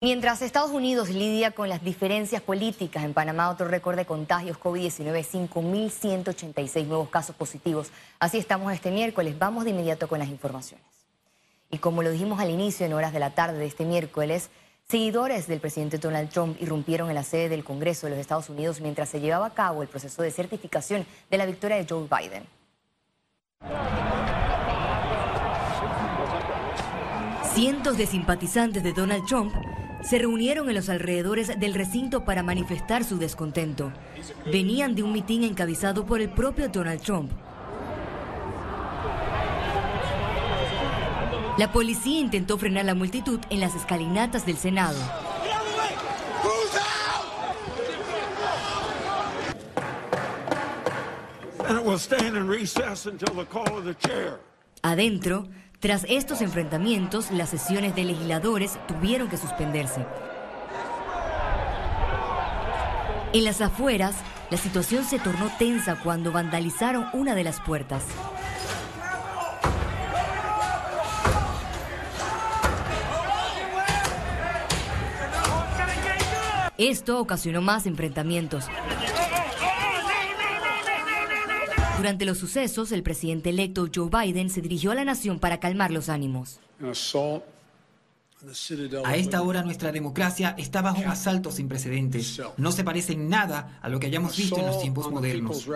Mientras Estados Unidos lidia con las diferencias políticas, en Panamá otro récord de contagios COVID-19, 5.186 nuevos casos positivos. Así estamos este miércoles. Vamos de inmediato con las informaciones. Y como lo dijimos al inicio, en horas de la tarde de este miércoles, seguidores del presidente Donald Trump irrumpieron en la sede del Congreso de los Estados Unidos mientras se llevaba a cabo el proceso de certificación de la victoria de Joe Biden. Cientos de simpatizantes de Donald Trump se reunieron en los alrededores del recinto para manifestar su descontento. Venían de un mitin encabezado por el propio Donald Trump. La policía intentó frenar la multitud en las escalinatas del Senado. Adentro, tras estos enfrentamientos, las sesiones de legisladores tuvieron que suspenderse. En las afueras, la situación se tornó tensa cuando vandalizaron una de las puertas. Esto ocasionó más enfrentamientos. Durante los sucesos, el presidente electo Joe Biden se dirigió a la nación para calmar los ánimos. A esta hora nuestra democracia está bajo un asalto sin precedentes. No se parece en nada a lo que hayamos visto en los tiempos modernos.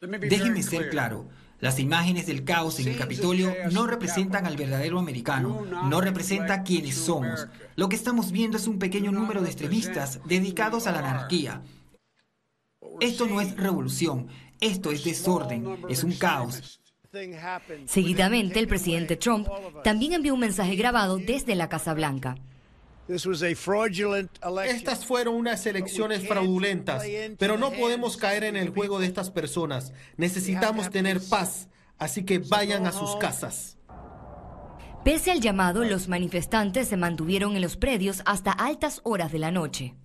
Déjenme ser claro. Las imágenes del caos en el Capitolio no representan al verdadero americano, no representa quiénes somos. Lo que estamos viendo es un pequeño número de extremistas dedicados a la anarquía. Esto no es revolución, esto es desorden, es un caos. Seguidamente, el presidente Trump también envió un mensaje grabado desde la Casa Blanca. Estas fueron unas elecciones fraudulentas, pero no podemos caer en el juego de estas personas. Necesitamos tener paz, así que vayan a sus casas. Pese al llamado, los manifestantes se mantuvieron en los predios hasta altas horas de la noche.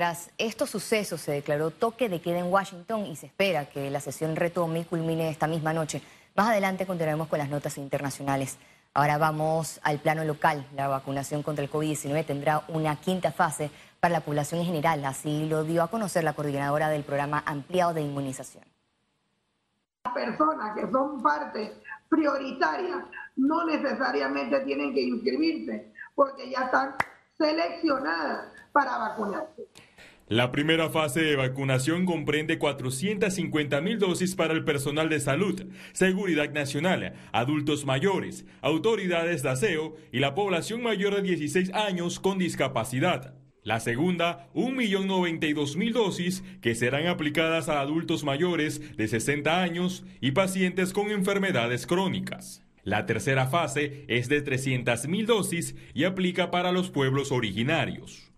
Tras estos sucesos se declaró toque de queda en Washington y se espera que la sesión retome y culmine esta misma noche. Más adelante continuaremos con las notas internacionales. Ahora vamos al plano local. La vacunación contra el COVID-19 tendrá una quinta fase para la población en general. Así lo dio a conocer la coordinadora del programa ampliado de inmunización. Las personas que son parte prioritaria no necesariamente tienen que inscribirse porque ya están seleccionadas para vacunarse. La primera fase de vacunación comprende 450 mil dosis para el personal de salud, seguridad nacional, adultos mayores, autoridades de aseo y la población mayor de 16 años con discapacidad. La segunda, 1.092.000 dosis que serán aplicadas a adultos mayores de 60 años y pacientes con enfermedades crónicas. La tercera fase es de 300.000 dosis y aplica para los pueblos originarios.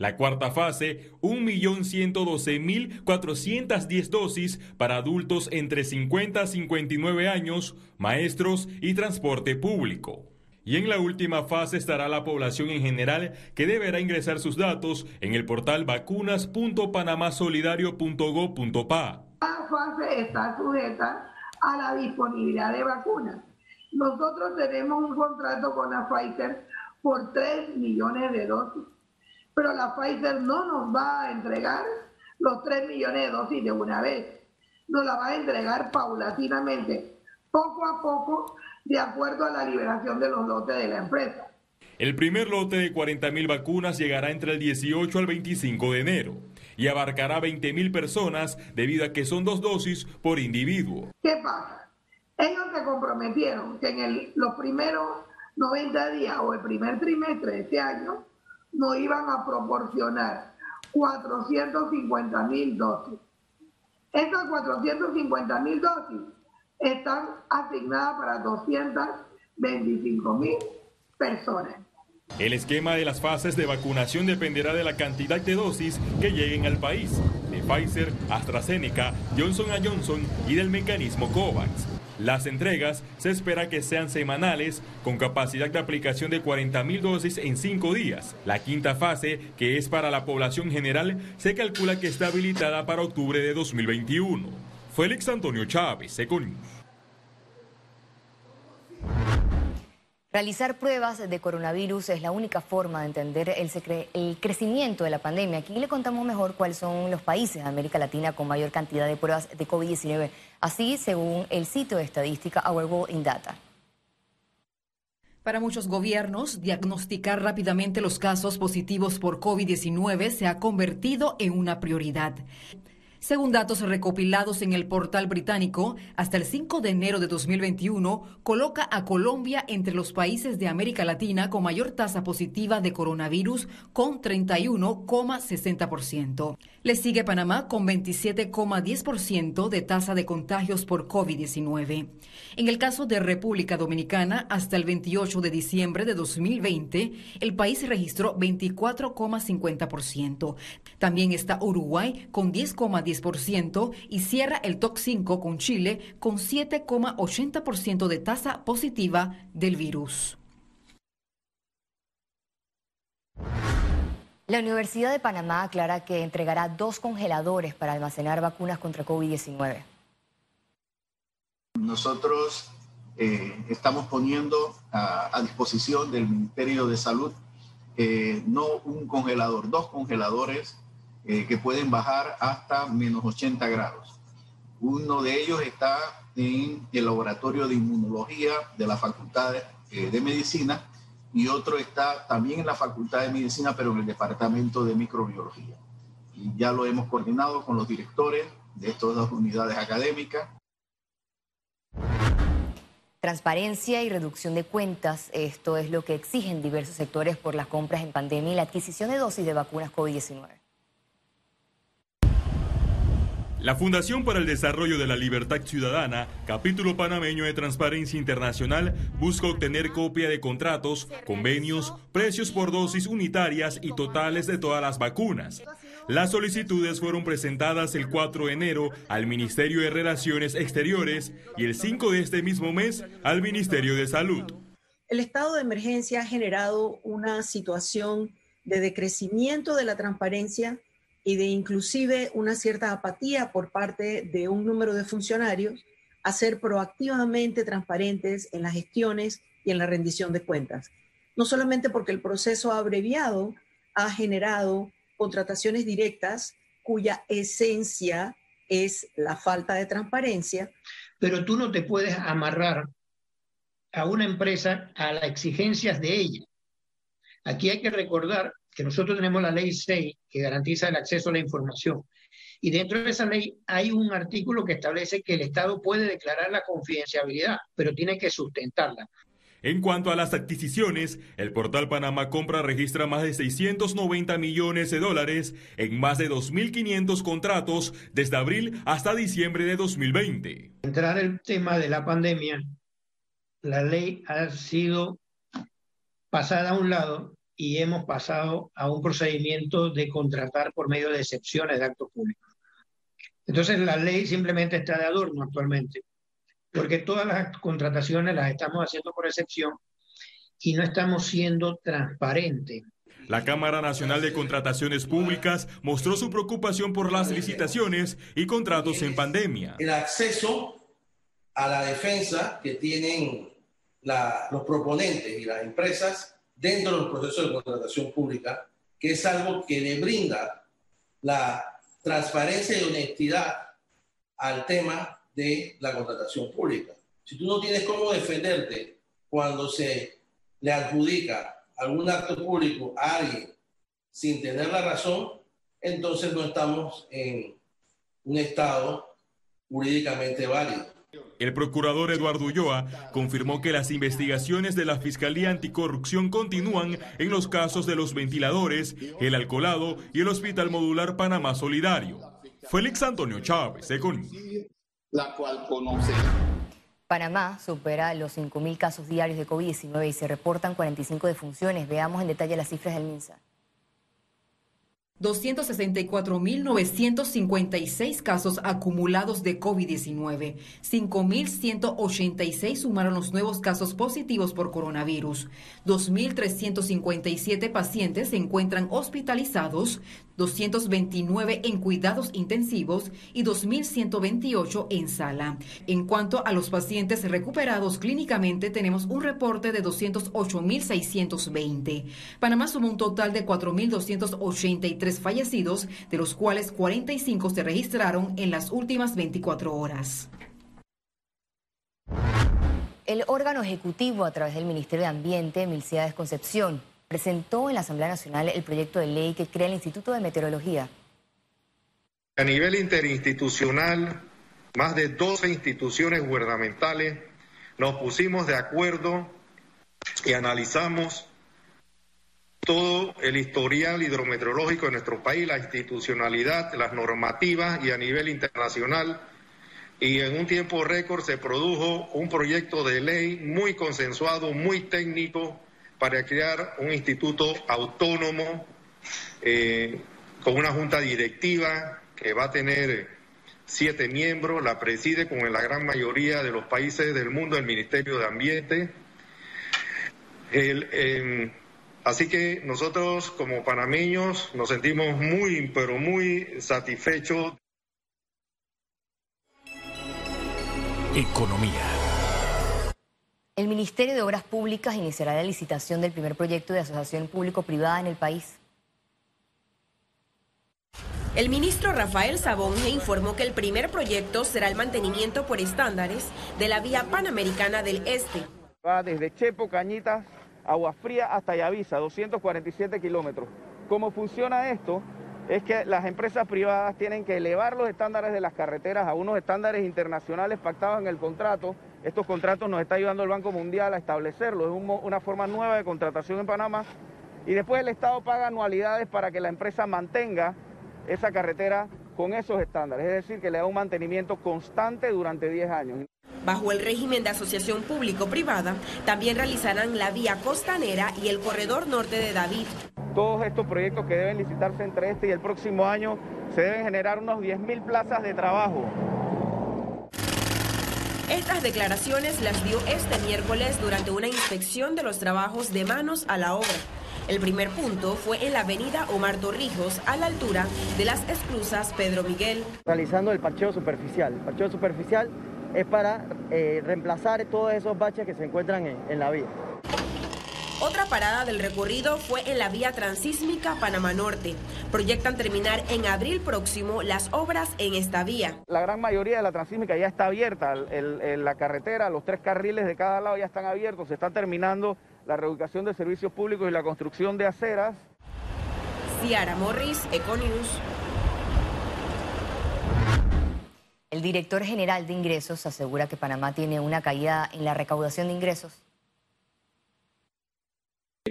La cuarta fase, 1.112.410 dosis para adultos entre 50 y 59 años, maestros y transporte público. Y en la última fase estará la población en general que deberá ingresar sus datos en el portal vacunas.panamasolidario.gov.pa. Cada fase está sujeta a la disponibilidad de vacunas. Nosotros tenemos un contrato con la Pfizer por 3 millones de dosis pero la Pfizer no nos va a entregar los 3 millones de dosis de una vez. Nos la va a entregar paulatinamente, poco a poco, de acuerdo a la liberación de los lotes de la empresa. El primer lote de 40.000 vacunas llegará entre el 18 al 25 de enero y abarcará 20.000 personas debido a que son dos dosis por individuo. ¿Qué pasa? Ellos se comprometieron que en los primeros 90 días o el primer trimestre de este año nos iban a proporcionar 450 mil dosis. Esas 450 mil dosis están asignadas para 225 mil personas. El esquema de las fases de vacunación dependerá de la cantidad de dosis que lleguen al país, de Pfizer, AstraZeneca, Johnson Johnson y del mecanismo COVAX. Las entregas se espera que sean semanales, con capacidad de aplicación de 40.000 dosis en cinco días. La quinta fase, que es para la población general, se calcula que está habilitada para octubre de 2021. Félix Antonio Chávez, Econius. Realizar pruebas de coronavirus es la única forma de entender el, crecimiento de la pandemia. Aquí le contamos mejor cuáles son los países de América Latina con mayor cantidad de pruebas de COVID-19, así según el sitio de estadística Our World in Data. Para muchos gobiernos, diagnosticar rápidamente los casos positivos por COVID-19 se ha convertido en una prioridad. Según datos recopilados en el portal británico, hasta el 5 de enero de 2021 coloca a Colombia entre los países de América Latina con mayor tasa positiva de coronavirus con 31,60%. Le sigue Panamá con 27,10% de tasa de contagios por COVID-19. En el caso de República Dominicana, hasta el 28 de diciembre de 2020, el país registró 24,50%. También está Uruguay con 10,10% y cierra el top 5 con Chile con 7,80% de tasa positiva del virus. La Universidad de Panamá aclara que entregará dos congeladores para almacenar vacunas contra COVID-19. Nosotros eh, estamos poniendo a, disposición del Ministerio de Salud eh, no un congelador, dos congeladores eh, que pueden bajar hasta menos 80 grados. Uno de ellos está en el laboratorio de inmunología de la Facultad de, eh, de Medicina y otro está también en la Facultad de Medicina, pero en el Departamento de Microbiología. Ya lo hemos coordinado con los directores de estas dos unidades académicas. Transparencia y reducción de cuentas, esto es lo que exigen diversos sectores por las compras en pandemia y la adquisición de dosis de vacunas COVID-19. La Fundación para el Desarrollo de la Libertad Ciudadana, capítulo panameño de Transparencia Internacional, busca obtener copia de contratos, convenios, precios por dosis unitarias y totales de todas las vacunas. Las solicitudes fueron presentadas el 4 de enero al Ministerio de Relaciones Exteriores y el 5 de este mismo mes al Ministerio de Salud. El estado de emergencia ha generado una situación de decrecimiento de la transparencia y de inclusive una cierta apatía por parte de un número de funcionarios a ser proactivamente transparentes en las gestiones y en la rendición de cuentas. No solamente porque el proceso abreviado ha generado contrataciones directas cuya esencia es la falta de transparencia. Pero tú no te puedes amarrar a una empresa a las exigencias de ella. Aquí hay que recordar que nosotros tenemos la ley 6 que garantiza el acceso a la información. Y dentro de esa ley hay un artículo que establece que el Estado puede declarar la confidencialidad, pero tiene que sustentarla. En cuanto a las adquisiciones, el portal Panamá Compra registra más de 690 millones de dólares en más de 2.500 contratos desde abril hasta diciembre de 2020. Entrar el tema de la pandemia, la ley ha sido pasada a un lado y hemos pasado a un procedimiento de contratar por medio de excepciones de actos públicos. Entonces la ley simplemente está de adorno actualmente, porque todas las contrataciones las estamos haciendo por excepción y no estamos siendo transparentes. La Cámara Nacional de Contrataciones Públicas mostró su preocupación por las licitaciones y contratos en pandemia. El acceso a la defensa que tienen los proponentes y las empresas dentro del proceso de contratación pública, que es algo que le brinda la transparencia y honestidad al tema de la contratación pública. Si tú no tienes cómo defenderte cuando se le adjudica algún acto público a alguien sin tener la razón, entonces no estamos en un estado jurídicamente válido. El procurador Eduardo Ulloa confirmó que las investigaciones de la Fiscalía Anticorrupción continúan en los casos de los ventiladores, el alcoholado y el Hospital Modular Panamá Solidario. Félix Antonio Chávez, Econ. La cual Panamá supera los 5.000 casos diarios de COVID-19 y se reportan 45 defunciones. Veamos en detalle las cifras del MINSA. 264.956 casos acumulados de COVID-19. 5.186 sumaron los nuevos casos positivos por coronavirus. 2.357 pacientes se encuentran hospitalizados, 229 en cuidados intensivos y 2.128 en sala. En cuanto a los pacientes recuperados clínicamente, tenemos un reporte de 208.620. Panamá sumó un total de 4.283 fallecidos, de los cuales 45 se registraron en las últimas 24 horas. El órgano ejecutivo, a través del Ministerio de Ambiente, Milciades Concepción, presentó en la Asamblea Nacional el proyecto de ley que crea el Instituto de Meteorología. A nivel interinstitucional, más de 12 instituciones gubernamentales nos pusimos de acuerdo y analizamos todo el historial hidrometeorológico de nuestro país, la institucionalidad, las normativas y a nivel internacional. Y en un tiempo récord se produjo un proyecto de ley muy consensuado, muy técnico, para crear un instituto autónomo eh, con una junta directiva que va a tener siete miembros, la preside como en la gran mayoría de los países del mundo el Ministerio de Ambiente. Em, así que nosotros como panameños nos sentimos muy, pero muy satisfechos. Economía. El Ministerio de Obras Públicas iniciará la licitación del primer proyecto de asociación público-privada en el país. El ministro Rafael Sabonge informó que el primer proyecto será el mantenimiento por estándares de la vía panamericana del Este. Va desde Chepo, Cañitas, Agua Fría hasta Yavisa, 247 kilómetros. ¿Cómo funciona esto? Es que las empresas privadas tienen que elevar los estándares de las carreteras a unos estándares internacionales pactados en el contrato estos contratos nos está ayudando el Banco Mundial a establecerlo. Es una forma nueva de contratación en Panamá. Y después el Estado paga anualidades para que la empresa mantenga esa carretera con esos estándares. Es decir, que le da un mantenimiento constante durante 10 años. Bajo el régimen de asociación público-privada, también realizarán la vía costanera y el corredor norte de David. Todos estos proyectos que deben licitarse entre este y el próximo año se deben generar unos 10.000 plazas de trabajo estas declaraciones las dio este miércoles durante una inspección de los trabajos de manos a la obra. El primer punto fue en la avenida Omar Torrijos, a la altura de las esclusas Pedro Miguel. Realizando el parcheo superficial. El parcheo superficial es para eh, reemplazar todos esos baches que se encuentran en la vía. Otra parada del recorrido fue en la vía transísmica Panamá Norte. Proyectan terminar en abril próximo las obras en esta vía. La gran mayoría de la transísmica ya está abierta. la carretera, los tres carriles de cada lado ya están abiertos. Se está terminando la reubicación de servicios públicos y la construcción de aceras. Ciara Morris, Econius. El director general de ingresos asegura que Panamá tiene una caída en la recaudación de ingresos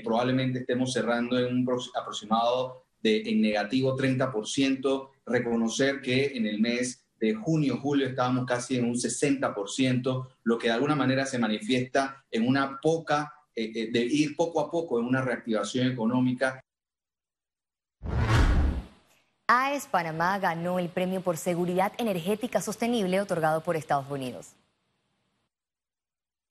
probablemente estemos cerrando en un aproximado de en negativo 30%, reconocer que en el mes de junio, julio estábamos casi en un 60%, lo que de alguna manera se manifiesta en una poca, eh, eh, de ir poco a poco en una reactivación económica. AES Panamá ganó el premio por seguridad energética sostenible otorgado por Estados Unidos.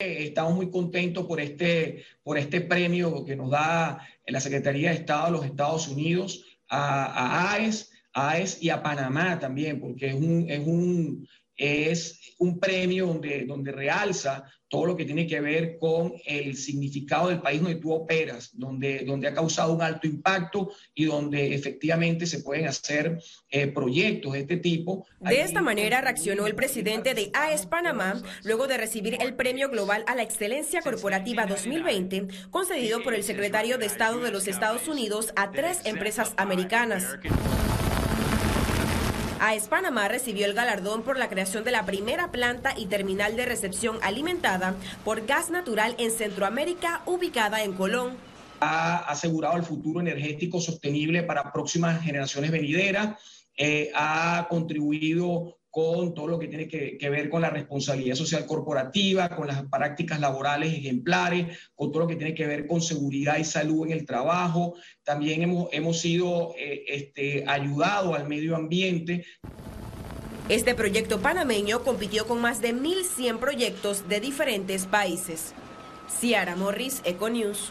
Estamos muy contentos por este, por este premio que nos da la Secretaría de Estado de los Estados Unidos a, AES, AES y a Panamá también, porque es un, es un, es un premio donde, donde realza todo lo que tiene que ver con el significado del país donde tú operas, donde, donde ha causado un alto impacto y donde efectivamente se pueden hacer eh, proyectos de este tipo. De esta manera reaccionó el presidente de AES Panamá luego de recibir el Premio Global a la Excelencia Corporativa 2020, concedido por el secretario de Estado de los Estados Unidos a tres empresas americanas. AES Panamá recibió el galardón por la creación de la primera planta y terminal de recepción alimentada por gas natural en Centroamérica, ubicada en Colón. Ha asegurado el futuro energético sostenible para próximas generaciones venideras. Eh, ha contribuido con todo lo que tiene que, ver con la responsabilidad social corporativa, con las prácticas laborales ejemplares, con todo lo que tiene que ver con seguridad y salud en el trabajo. También hemos, hemos sido eh, este, ayudado al medio ambiente. Este proyecto panameño compitió con más de 1.100 proyectos de diferentes países. Ciara Morris, Econews.